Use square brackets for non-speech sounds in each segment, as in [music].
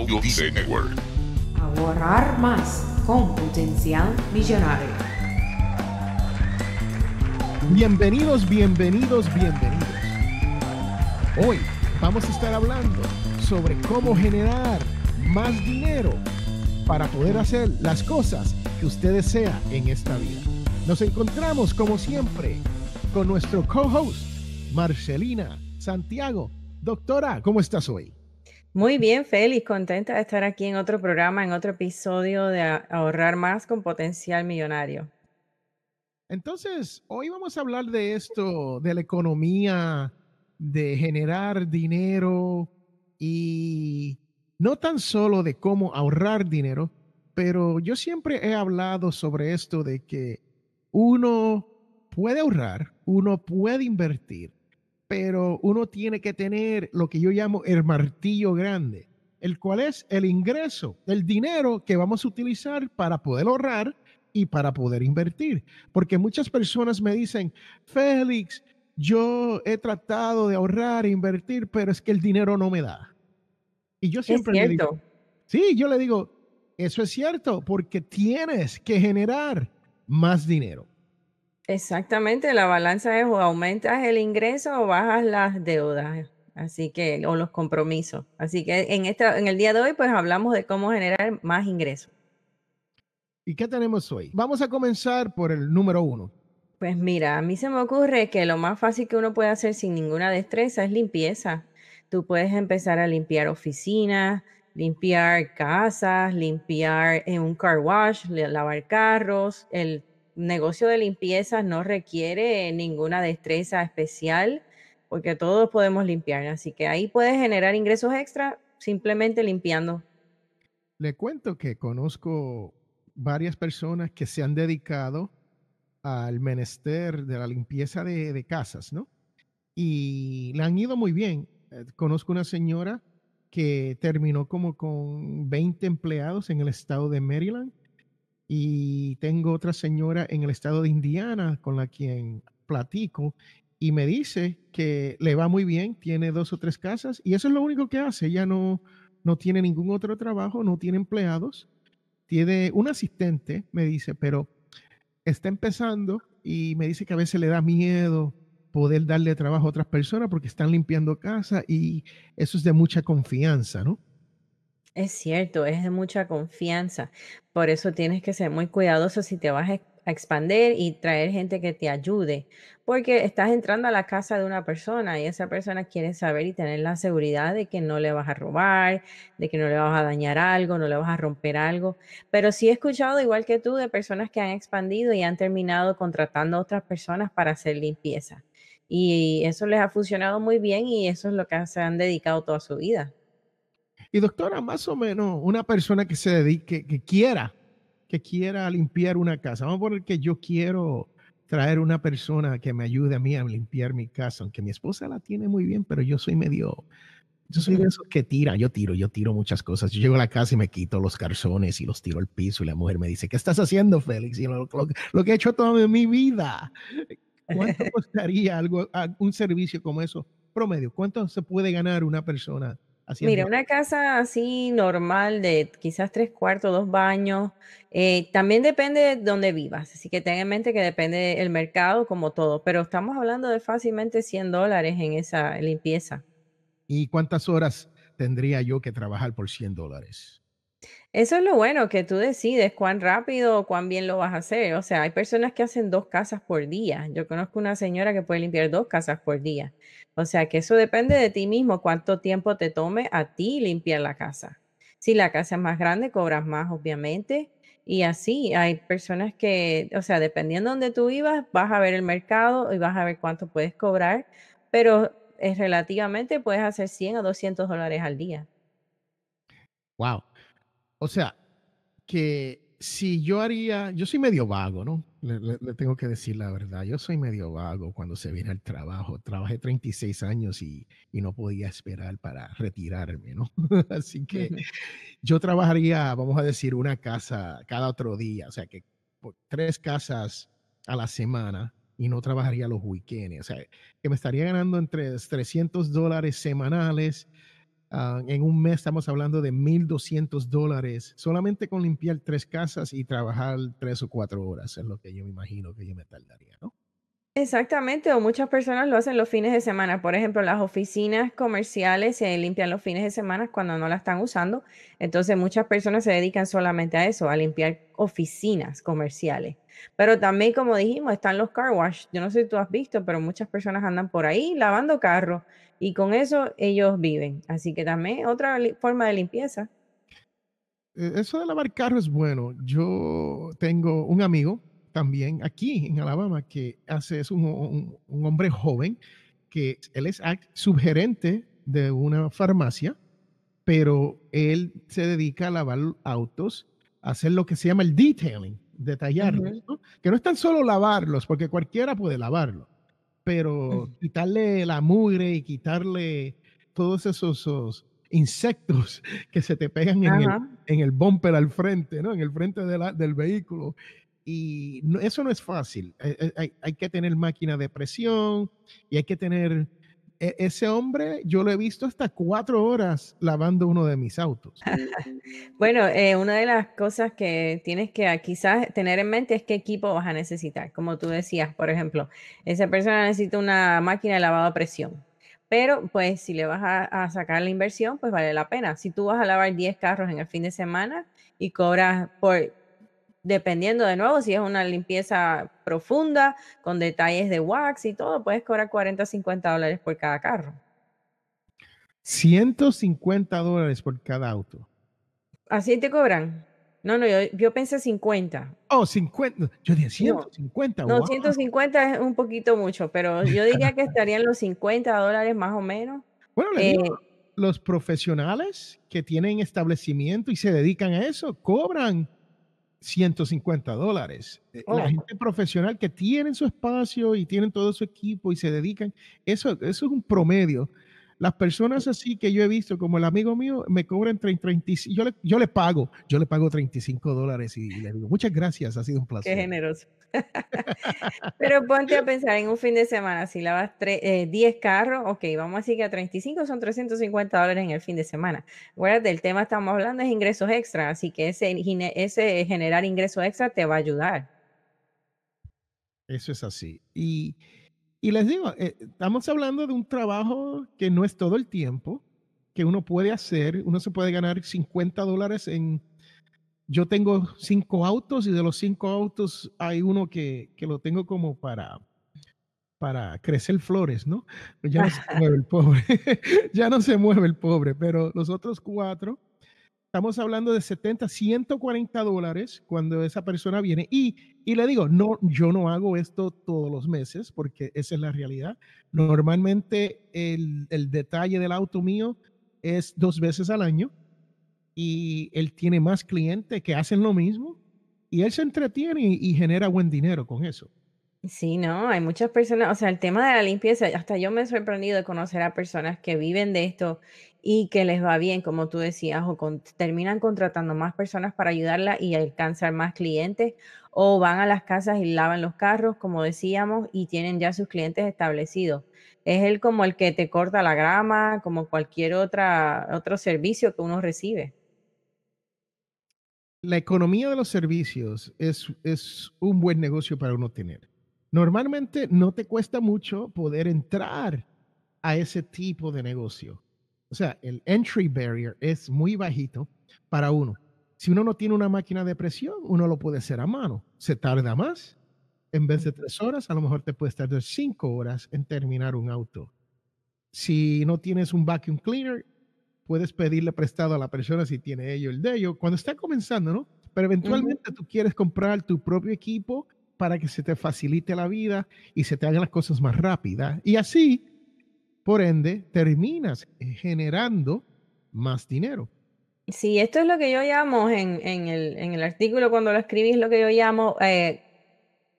Audio Dice Network. Ahorrar más con potencial millonario. Bienvenidos, bienvenidos, bienvenidos. Hoy vamos a estar hablando sobre cómo generar más dinero para poder hacer las cosas que usted desea en esta vida. Nos encontramos como siempre con nuestro co-host, Marcelina Santiago. Doctora, ¿cómo estás hoy? Muy bien, Félix, contenta de estar aquí en otro programa, en otro episodio de Ahorrar más con potencial millonario. Entonces, hoy vamos a hablar de esto, de la economía, de generar dinero y no tan solo de cómo ahorrar dinero, pero yo siempre he hablado sobre esto de que uno puede ahorrar, uno puede invertir, pero uno tiene que tener lo que yo llamo el martillo grande, el cual es el ingreso, el dinero que vamos a utilizar para poder ahorrar y para poder invertir. Porque muchas personas me dicen, Félix, yo he tratado de ahorrar e invertir, pero es que el dinero no me da. Y yo siempre le digo, sí, yo le digo, eso es cierto, porque tienes que generar más dinero. Exactamente, la balanza es o aumentas el ingreso o bajas las deudas, así que, o los compromisos. Así que en, esta, en el día de hoy, pues hablamos de cómo generar más ingresos. ¿Y qué tenemos hoy? Vamos a comenzar por el número uno. Pues mira, a mí se me ocurre que lo más fácil que uno puede hacer sin ninguna destreza es limpieza. Tú puedes empezar a limpiar oficinas, limpiar casas, limpiar en un car wash, lavar carros, el negocio de limpieza no requiere ninguna destreza especial porque todos podemos limpiar. Así que ahí puedes generar ingresos extra simplemente limpiando. Le cuento que conozco varias personas que se han dedicado al menester de la limpieza de, casas, ¿no? Y le han ido muy bien. Eh, conozco una señora que terminó como con 20 empleados en el estado de Maryland y tengo otra señora en el estado de Indiana con la quien platico y me dice que le va muy bien, tiene dos o tres casas y eso es lo único que hace. Ella no, no tiene ningún otro trabajo, no tiene empleados, tiene un asistente, me dice, pero está empezando y me dice que a veces le da miedo poder darle trabajo a otras personas porque están limpiando casa y eso es de mucha confianza, ¿no? Es cierto, es de mucha confianza. Por eso tienes que ser muy cuidadoso si te vas a expandir y traer gente que te ayude, porque estás entrando a la casa de una persona y esa persona quiere saber y tener la seguridad de que no le vas a robar, de que no le vas a dañar algo, no le vas a romper algo. Pero sí he escuchado, igual que tú, de personas que han expandido y han terminado contratando a otras personas para hacer limpieza. Y eso les ha funcionado muy bien y eso es lo que se han dedicado toda su vida. Y doctora, más o menos una persona que se dedique, que quiera, que quiera limpiar una casa. Vamos a poner que yo quiero traer una persona que me ayude a mí a limpiar mi casa, aunque mi esposa la tiene muy bien, pero yo soy medio, yo soy de esos que tiran, yo tiro, yo tiro muchas cosas. Yo llego a la casa y me quito los calzones y los tiro al piso y la mujer me dice, ¿qué estás haciendo, Félix? Y lo, lo, que he hecho toda mi vida. ¿Cuánto [laughs] costaría algo, un servicio como eso? Promedio, ¿cuánto se puede ganar una persona Mira, una casa así normal de quizás tres cuartos, dos baños, eh, también depende de dónde vivas, así que ten en mente que depende del mercado como todo, pero estamos hablando de fácilmente 100 dólares en esa limpieza. ¿Y cuántas horas tendría yo que trabajar por 100 dólares? Eso es lo bueno, que tú decides cuán rápido o cuán bien lo vas a hacer. O sea, hay personas que hacen dos casas por día. Yo conozco una señora que puede limpiar dos casas por día. O sea, que eso depende de ti mismo, cuánto tiempo te tome a ti limpiar la casa. Si la casa es más grande, cobras más, obviamente. Y así hay personas que, o sea, dependiendo de donde tú vivas, vas a ver el mercado y vas a ver cuánto puedes cobrar, pero es relativamente puedes hacer 100 o 200 dólares al día. Wow. O sea, que si yo haría, yo soy medio vago, ¿no? Le, tengo que decir la verdad, yo soy medio vago cuando se viene al trabajo. Trabajé 36 años y, no podía esperar para retirarme, ¿no? [laughs] Así que yo trabajaría, vamos a decir, una casa cada otro día, o sea, que tres casas a la semana y no trabajaría los weekends, o sea, que me estaría ganando entre 300 dólares semanales ah, en un mes estamos hablando de 1.200 dólares solamente con limpiar tres casas y trabajar tres o cuatro horas, es lo que yo me imagino que yo me tardaría, ¿no? Exactamente, o muchas personas lo hacen los fines de semana. Por ejemplo, las oficinas comerciales se limpian los fines de semana cuando no la están usando. Entonces, muchas personas se dedican solamente a eso, a limpiar oficinas comerciales. Pero también, como dijimos, están los car wash. Yo no sé si tú has visto, pero muchas personas andan por ahí lavando carros y con eso ellos viven. Así que también otra forma de limpieza. E, eso de lavar carros es bueno. Yo tengo un amigo también aquí en Alabama que hace, es un, hombre joven que él es subgerente de una farmacia, pero él se dedica a lavar autos, a hacer lo que se llama el detailing, detallarlos, que no es tan solo lavarlos, porque cualquiera puede lavarlo, pero quitarle la mugre y quitarle todos esos, insectos que se te pegan en el, en el, bumper al frente, ¿no? En el frente del vehículo y eso no es fácil. Eh, eh, hay, que tener máquina de presión y hay que tener... E, ese hombre, yo lo he visto hasta cuatro horas lavando uno de mis autos. [laughs] bueno, eh, una de las cosas que tienes que ah, quizás tener en mente es qué equipo vas a necesitar. Como tú decías, por ejemplo, esa persona necesita una máquina de lavado a presión. Pero pues si le vas a, a, sacar la inversión, pues vale la pena. Si tú vas a lavar 10 carros en el fin de semana y cobras por, dependiendo de nuevo, si es una limpieza profunda, con detalles de wax y todo, puedes cobrar 40 o 50 dólares por cada carro. 150 dólares por cada auto. ¿Así te cobran? No, no, yo, pensé 50. Oh, 50. Yo dije 150. No, 150 es un poquito mucho, pero [laughs] yo diría que estarían los 50 dólares más o menos. Bueno, eh, los profesionales que tienen establecimiento y se dedican a eso cobran 150 dólares. La oh. gente profesional que tienen su espacio y tienen todo su equipo y se dedican, eso, eso es un promedio. Las personas así que yo he visto, como el amigo mío, me cobran 30, 35, yo le, yo le pago, yo le pago 35 dólares y, le digo, muchas gracias, ha sido un placer. Qué generoso. [laughs] Pero ponte a pensar en un fin de semana, si lavas 10 eh, carros, ok, vamos a decir que a 35 son 350 dólares en el fin de semana. Bueno, del tema estamos hablando es ingresos extra, así que ese, ese generar ingresos extra te va a ayudar. Eso es así. Y y les digo, eh, estamos hablando de un trabajo que no es todo el tiempo, que uno puede hacer, uno se puede ganar 50 dólares en... Yo tengo cinco autos y de los cinco autos hay uno que, que lo tengo como para, para crecer flores, ¿no? Ya no se [laughs] mueve el pobre, [laughs] ya no se mueve el pobre, pero los otros cuatro estamos hablando de 70, 140 dólares cuando esa persona viene. Y, y le digo, no, yo no hago esto todos los meses porque esa es la realidad. Normalmente el, el detalle del auto mío es dos veces al año y él tiene más clientes que hacen lo mismo y él se entretiene y, y genera buen dinero con eso. Sí, no, hay muchas personas, o sea, el tema de la limpieza, hasta yo me he sorprendido de conocer a personas que viven de esto y que les va bien, como tú decías, o terminan contratando más personas para ayudarla y alcanzar más clientes, o van a las casas y lavan los carros, como decíamos, y tienen ya sus clientes establecidos. Es él como el que te corta la grama, como cualquier otra, otro servicio que uno recibe. La economía de los servicios es, es un buen negocio para uno tener. Normalmente no te cuesta mucho poder entrar a ese tipo de negocio o sea, el entry barrier es muy bajito para uno. Si uno no tiene una máquina de presión, uno lo puede hacer a mano. Se tarda más. En vez de tres horas, a lo mejor te puedes tardar cinco horas en terminar un auto. Si no tienes un vacuum cleaner, puedes pedirle prestado a la persona si tiene ello el de ello. Cuando está comenzando, ¿no? Pero eventualmente tú quieres comprar tu propio equipo para que se te facilite la vida y se te hagan las cosas más rápidas. Y así por ende, terminas generando más dinero. Sí, esto es lo que yo llamo en, el, artículo cuando lo escribí, es lo que yo llamo eh,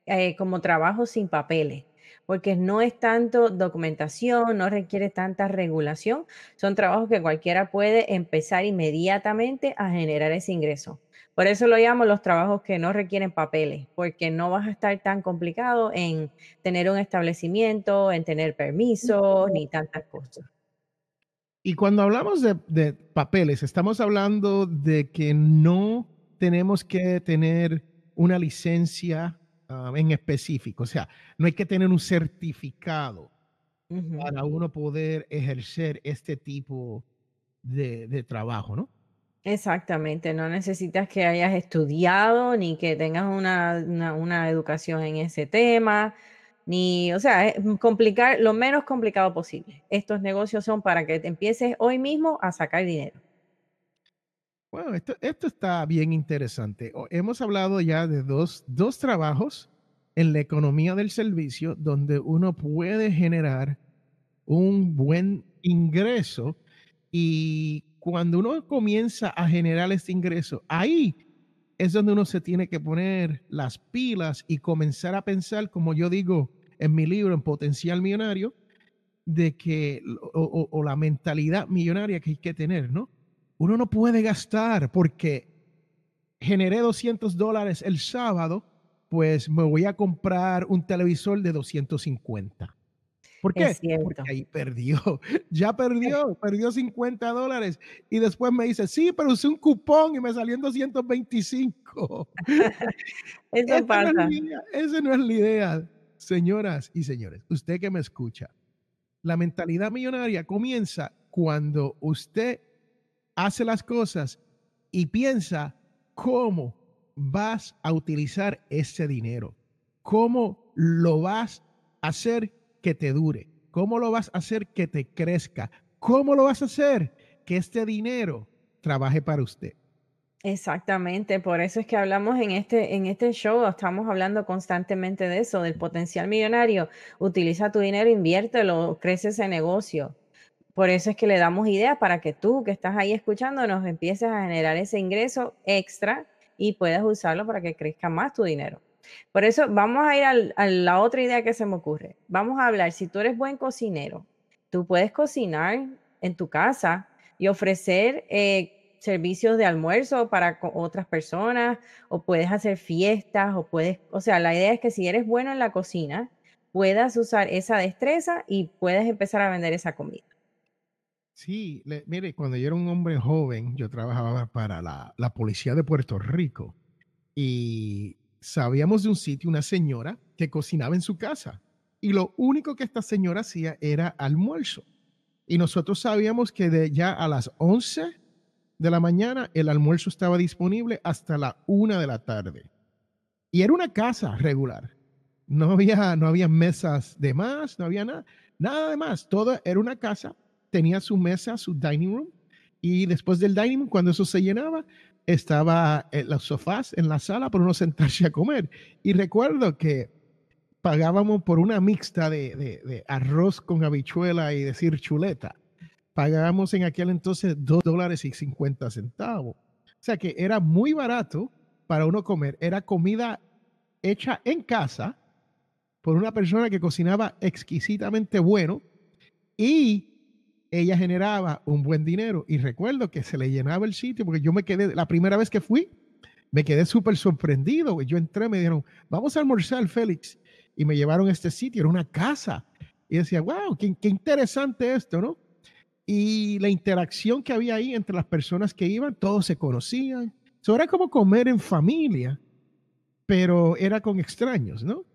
eh, como trabajo sin papeles, porque no es tanto documentación, no requiere tanta regulación, son trabajos que cualquiera puede empezar inmediatamente a generar ese ingreso. Por eso lo llamo los trabajos que no requieren papeles, porque no vas a estar tan complicado en tener un establecimiento, en tener permisos, ni tantas cosas. Y cuando hablamos de, de papeles, estamos hablando de que no tenemos que tener una licencia ah, en específico, o sea, no hay que tener un certificado para uno poder ejercer este tipo de, de trabajo, ¿no? Exactamente, no necesitas que hayas estudiado ni que tengas una, una, educación en ese tema, ni, o sea, es complicar lo menos complicado posible. Estos negocios son para que te empieces hoy mismo a sacar dinero. Bueno, esto, esto está bien interesante. Hemos hablado ya de dos, dos trabajos en la economía del servicio donde uno puede generar un buen ingreso y cuando uno comienza a generar este ingreso, ahí es donde uno se tiene que poner las pilas y comenzar a pensar, como yo digo en mi libro, en Potencial Millonario, de que, o, la mentalidad millonaria que hay que tener, ¿no? Uno no puede gastar porque generé 200 dólares el sábado, pues me voy a comprar un televisor de 250. ¿Por qué? Porque ahí perdió, [laughs] ya perdió, perdió 50 dólares y después me dice, sí, pero usé un cupón y me salió en 225. [laughs] Eso pasa. No esa no es la idea, señoras y señores. Usted que me escucha, la mentalidad millonaria comienza cuando usted hace las cosas y piensa cómo vas a utilizar ese dinero, cómo lo vas a hacer que te dure? ¿Cómo lo vas a hacer que te crezca? ¿Cómo lo vas a hacer que este dinero trabaje para usted? Exactamente, por eso es que hablamos en este, en este show, estamos hablando constantemente de eso, del potencial millonario. Utiliza tu dinero, inviértelo, crece ese negocio. Por eso es que le damos ideas para que tú que estás ahí escuchando nos empieces a generar ese ingreso extra y puedas usarlo para que crezca más tu dinero. Por eso vamos a ir a la otra idea que se me ocurre. Vamos a hablar, si tú eres buen cocinero, tú puedes cocinar en tu casa y ofrecer eh, servicios de almuerzo para otras personas o puedes hacer fiestas o puedes, o sea, la idea es que si eres bueno en la cocina, puedas usar esa destreza y puedes empezar a vender esa comida. Sí, mire, cuando yo era un hombre joven, yo trabajaba para la, la policía de Puerto Rico y sabíamos de un sitio, una señora que cocinaba en su casa y lo único que esta señora hacía era almuerzo. Y nosotros sabíamos que de ya a las 11 de la mañana el almuerzo estaba disponible hasta la 1 de la tarde. Y era una casa regular. No había, no había mesas de más, no había nada, nada de más. Todo era una casa, tenía su mesa, su dining room. Y después del dining room, cuando eso se llenaba, estaba en los sofás en la sala para uno [laughs] sentarse a comer. Y recuerdo que pagábamos por una mixta de, arroz con habichuela y decir chuleta. Pagábamos en aquel entonces dos dólares y 50 centavos. O sea que era muy barato para uno comer. Era comida hecha en casa por una persona que cocinaba exquisitamente bueno y ella generaba un buen dinero y recuerdo que se le llenaba el sitio porque yo me quedé, la primera vez que fui, me quedé súper sorprendido. Yo entré, me dijeron, vamos a almorzar, Félix. Y me llevaron a este sitio, era una casa. Y decía, wow, qué, interesante esto, ¿no? Y la interacción que había ahí entre las personas que iban, todos se conocían. Eso era como comer en familia, pero era con extraños, ¿no?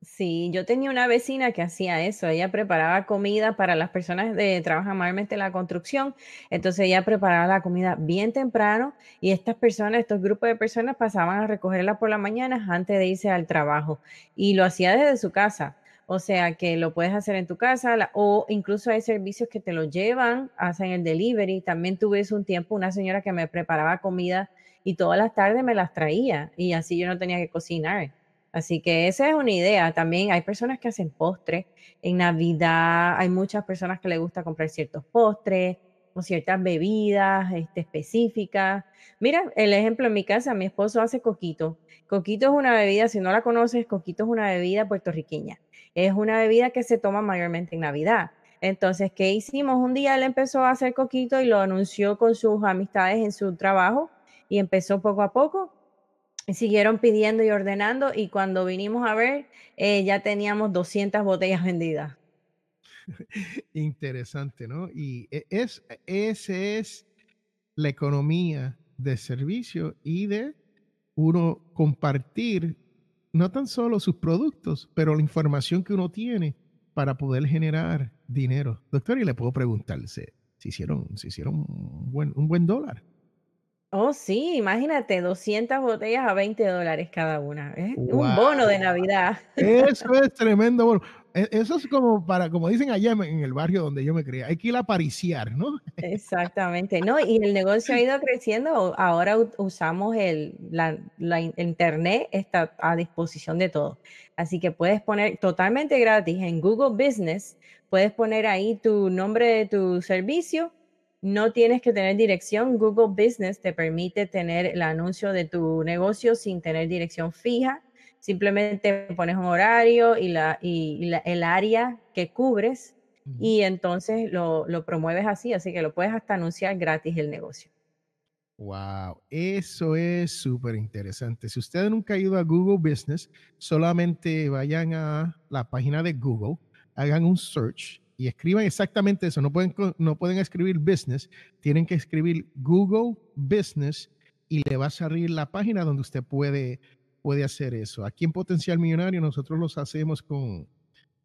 Sí, yo tenía una vecina que hacía eso. Ella preparaba comida para las personas que trabajan mayormente en la construcción. Entonces ella preparaba la comida bien temprano y estas personas, estos grupos de personas pasaban a recogerla por la mañana antes de irse al trabajo y lo hacía desde su casa. O sea que lo puedes hacer en tu casa o incluso hay servicios que te lo llevan, hacen el delivery. También tuve un tiempo una señora que me preparaba comida y todas las tardes me las traía y así yo no tenía que cocinar. Así que esa es una idea. También hay personas que hacen postres. En Navidad hay muchas personas que les gusta comprar ciertos postres o ciertas bebidas este, específicas. Mira, el ejemplo en mi casa, mi esposo hace coquito. Coquito es una bebida, si no la conoces, coquito es una bebida puertorriqueña. Es una bebida que se toma mayormente en Navidad. Entonces, ¿qué hicimos? Un día él empezó a hacer coquito y lo anunció con sus amistades en su trabajo y empezó poco a poco siguieron pidiendo y ordenando y cuando vinimos a ver, eh, ya teníamos 200 botellas vendidas. [laughs] Interesante, ¿no? Y e, es, es la economía de servicio y de uno compartir no tan solo sus productos, pero la información que uno tiene para poder generar dinero. Doctor, y le puedo preguntarse, si hicieron, si hicieron un buen, un buen dólar. Oh, sí, imagínate, 200 botellas a 20 dólares cada una. Es un bono de Navidad. Eso es [laughs] tremendo bono. E, eso es como para, como dicen allá en el barrio donde yo me crié, hay que ir a pariciar, ¿no? Exactamente, ¿no? [laughs] Y el negocio ha ido creciendo. Ahora usamos el, la, la internet, está a disposición de todos. Así que puedes poner totalmente gratis en Google Business, puedes poner ahí tu nombre de tu servicio no tienes que tener dirección. Google Business te permite tener el anuncio de tu negocio sin tener dirección fija. Simplemente pones un horario y, la, y el área que cubres y entonces lo, lo, promueves así, así que lo puedes hasta anunciar gratis el negocio. Wow, eso es súper interesante. Si ustedes nunca han ido a Google Business, solamente vayan a la página de Google, hagan un search y escriban exactamente eso. No pueden, no pueden escribir business, tienen que escribir Google Business y le va a salir la página donde usted puede, puede hacer eso. Aquí en Potencial Millonario nosotros los hacemos con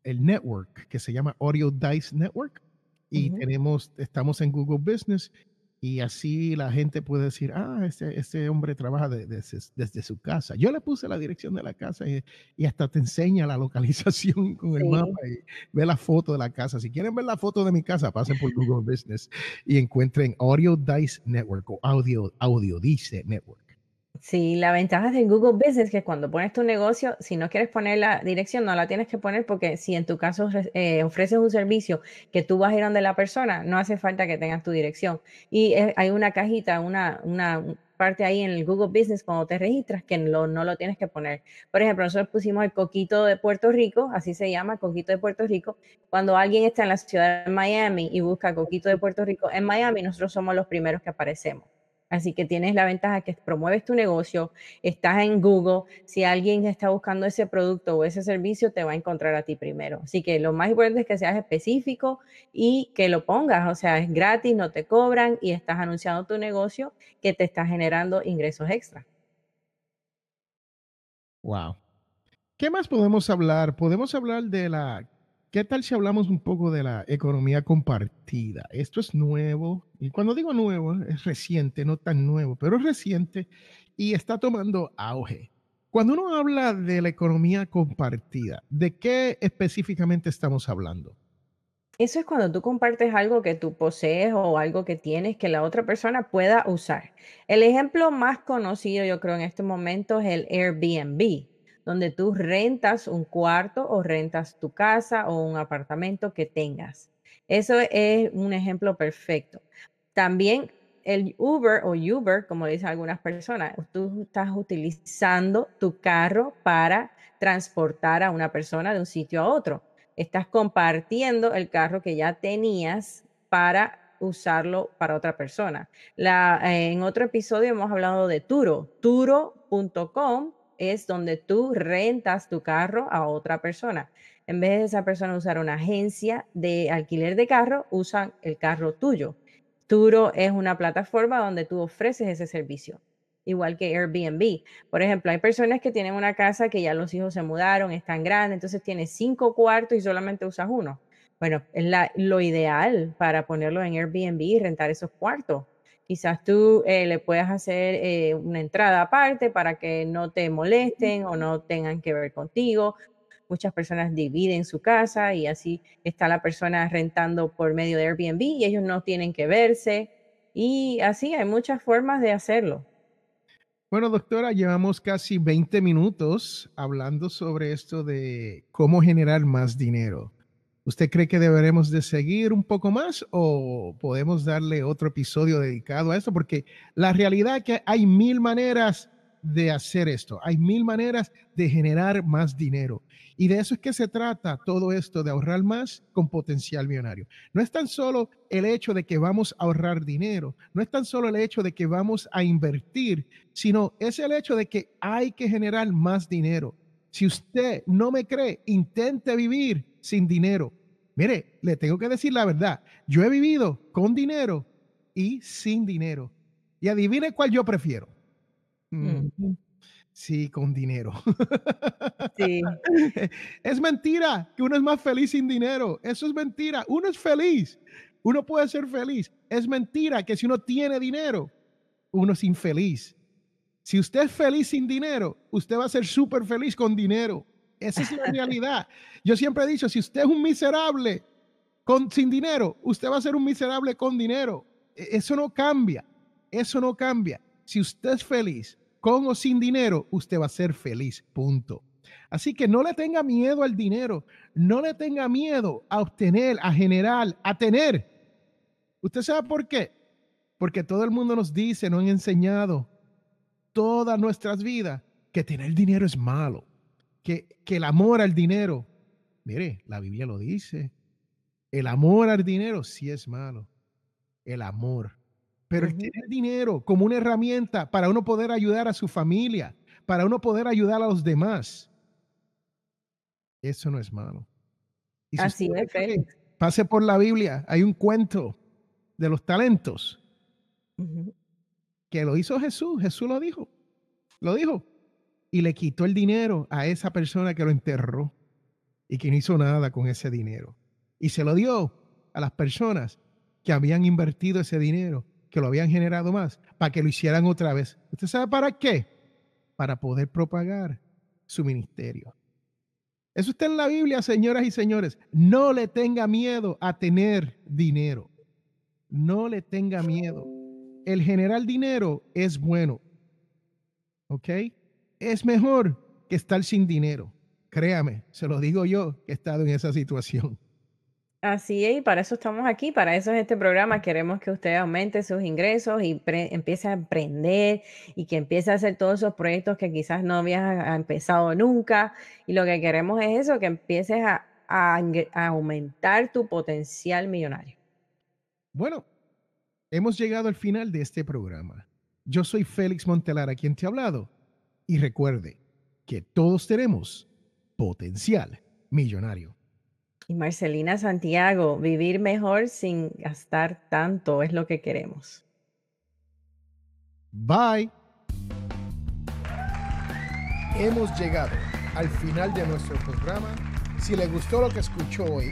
el network que se llama Audio Dice Network y tenemos, estamos en Google Business y así la gente puede decir, ah, este, este hombre trabaja desde su casa. Yo le puse la dirección de la casa y, hasta te enseña la localización [laughs] con el mapa y ve la foto de la casa. Si quieren ver la foto de mi casa, pasen por Google Business y encuentren Audio Dice Network o Audio, Audio Dice Network. Sí, la ventaja de Google Business es que cuando pones tu negocio, si no quieres poner la dirección, no la tienes que poner porque si en tu caso eh, ofreces un servicio que tú vas a ir donde la persona, no hace falta que tengas tu dirección. Y hay una cajita, una, una parte ahí en el Google Business cuando te registras que no lo tienes que poner. Por ejemplo, nosotros pusimos el Coquito de Puerto Rico, así se llama, Coquito de Puerto Rico. Cuando alguien está en la ciudad de Miami y busca Coquito de Puerto Rico en Miami, nosotros somos los primeros que aparecemos. Así que tienes la ventaja que promueves tu negocio, estás en Google, si alguien está buscando ese producto o ese servicio, te va a encontrar a ti primero. Así que lo más importante es que seas específico y que lo pongas, o sea, es gratis, no te cobran y estás anunciando tu negocio que te está generando ingresos extra. Wow. ¿Qué más podemos hablar? Podemos hablar de la ¿Qué tal si hablamos un poco de la economía compartida? Esto es nuevo, y cuando digo nuevo, es reciente, no tan nuevo, pero es reciente y está tomando auge. Cuando uno habla de la economía compartida, ¿de qué específicamente estamos hablando? Eso es cuando tú compartes algo que tú posees o algo que tienes que la otra persona pueda usar. El ejemplo más conocido, yo creo, en este momento es el Airbnb donde tú rentas un cuarto o rentas tu casa o un apartamento que tengas. Eso es un ejemplo perfecto. También el Uber o Uber, como dicen algunas personas, tú estás utilizando tu carro para transportar a una persona de un sitio a otro. Estás compartiendo el carro que ya tenías para usarlo para otra persona. En otro episodio hemos hablado de Turo, turo.com es donde tú rentas tu carro a otra persona. En vez de esa persona usar una agencia de alquiler de carro, usan el carro tuyo. Turo es una plataforma donde tú ofreces ese servicio, igual que Airbnb. Por ejemplo, hay personas que tienen una casa que ya los hijos se mudaron, están grandes, entonces tienes cinco cuartos y solamente usas uno. Bueno, es lo ideal para ponerlo en Airbnb y rentar esos cuartos Quizás tú eh, le puedas hacer eh, una entrada aparte para que no te molesten o no tengan que ver contigo. Muchas personas dividen su casa y así está la persona rentando por medio de Airbnb y ellos no tienen que verse. Y así hay muchas formas de hacerlo. Bueno, doctora, llevamos casi 20 minutos hablando sobre esto de cómo generar más dinero. ¿Usted cree que deberemos de seguir un poco más o podemos darle otro episodio dedicado a esto? Porque la realidad es que hay mil maneras de hacer esto, hay mil maneras de generar más dinero. Y de eso es que se trata todo esto de ahorrar más con potencial millonario. No es tan solo el hecho de que vamos a ahorrar dinero, no es tan solo el hecho de que vamos a invertir, sino es el hecho de que hay que generar más dinero. Si usted no me cree, intente vivir sin dinero. Mire, le tengo que decir la verdad. Yo he vivido con dinero y sin dinero. Y adivine cuál yo prefiero. Mm. Sí, con dinero. Sí. [laughs] Es mentira que uno es más feliz sin dinero. Eso es mentira. Uno es feliz. Uno puede ser feliz. Es mentira que si uno tiene dinero, uno es infeliz. Si usted es feliz sin dinero, usted va a ser súper feliz con dinero. Esa es la [laughs] realidad. Yo siempre he dicho, si usted es un miserable con, sin dinero, usted va a ser un miserable con dinero. E, Eso no cambia. Eso no cambia. Si usted es feliz con o sin dinero, usted va a ser feliz. Punto. Así que no le tenga miedo al dinero. No le tenga miedo a obtener, a generar, a tener. ¿Usted sabe por qué? Porque todo el mundo nos dice, nos han enseñado todas nuestras vidas que tener dinero es malo, que, que el amor al dinero, mire, la Biblia lo dice, el amor al dinero sí es malo, el amor. Pero el tener dinero como una herramienta para uno poder ayudar a su familia, para uno poder ayudar a los demás, eso no es malo. Y si Así es, Félix. pase por la Biblia, hay un cuento de los talentos. Que lo hizo Jesús, Jesús lo dijo, lo dijo, y le quitó el dinero a esa persona que lo enterró y que no hizo nada con ese dinero. Y se lo dio a las personas que habían invertido ese dinero, que lo habían generado más, para que lo hicieran otra vez. ¿Usted sabe para qué? Para poder propagar su ministerio. Eso está en la Biblia, señoras y señores. No le tenga miedo a tener dinero. No le tenga miedo. El generar dinero es bueno. ¿Ok? Es mejor que estar sin dinero. Créame, se lo digo yo que he estado en esa situación. Así es, y para eso estamos aquí, para eso es este programa. Queremos que usted aumente sus ingresos y empiece a emprender y que empiece a hacer todos esos proyectos que quizás no habías empezado nunca. Y lo que queremos es eso, que empieces a, a aumentar tu potencial millonario. Bueno, hemos llegado al final de este programa. Yo soy Félix Montelara, quien te ha hablado. Y recuerde que todos tenemos potencial millonario. Y Marcelina Santiago, vivir mejor sin gastar tanto es lo que queremos. Bye. Hemos llegado al final de nuestro programa. Si le gustó lo que escuchó hoy,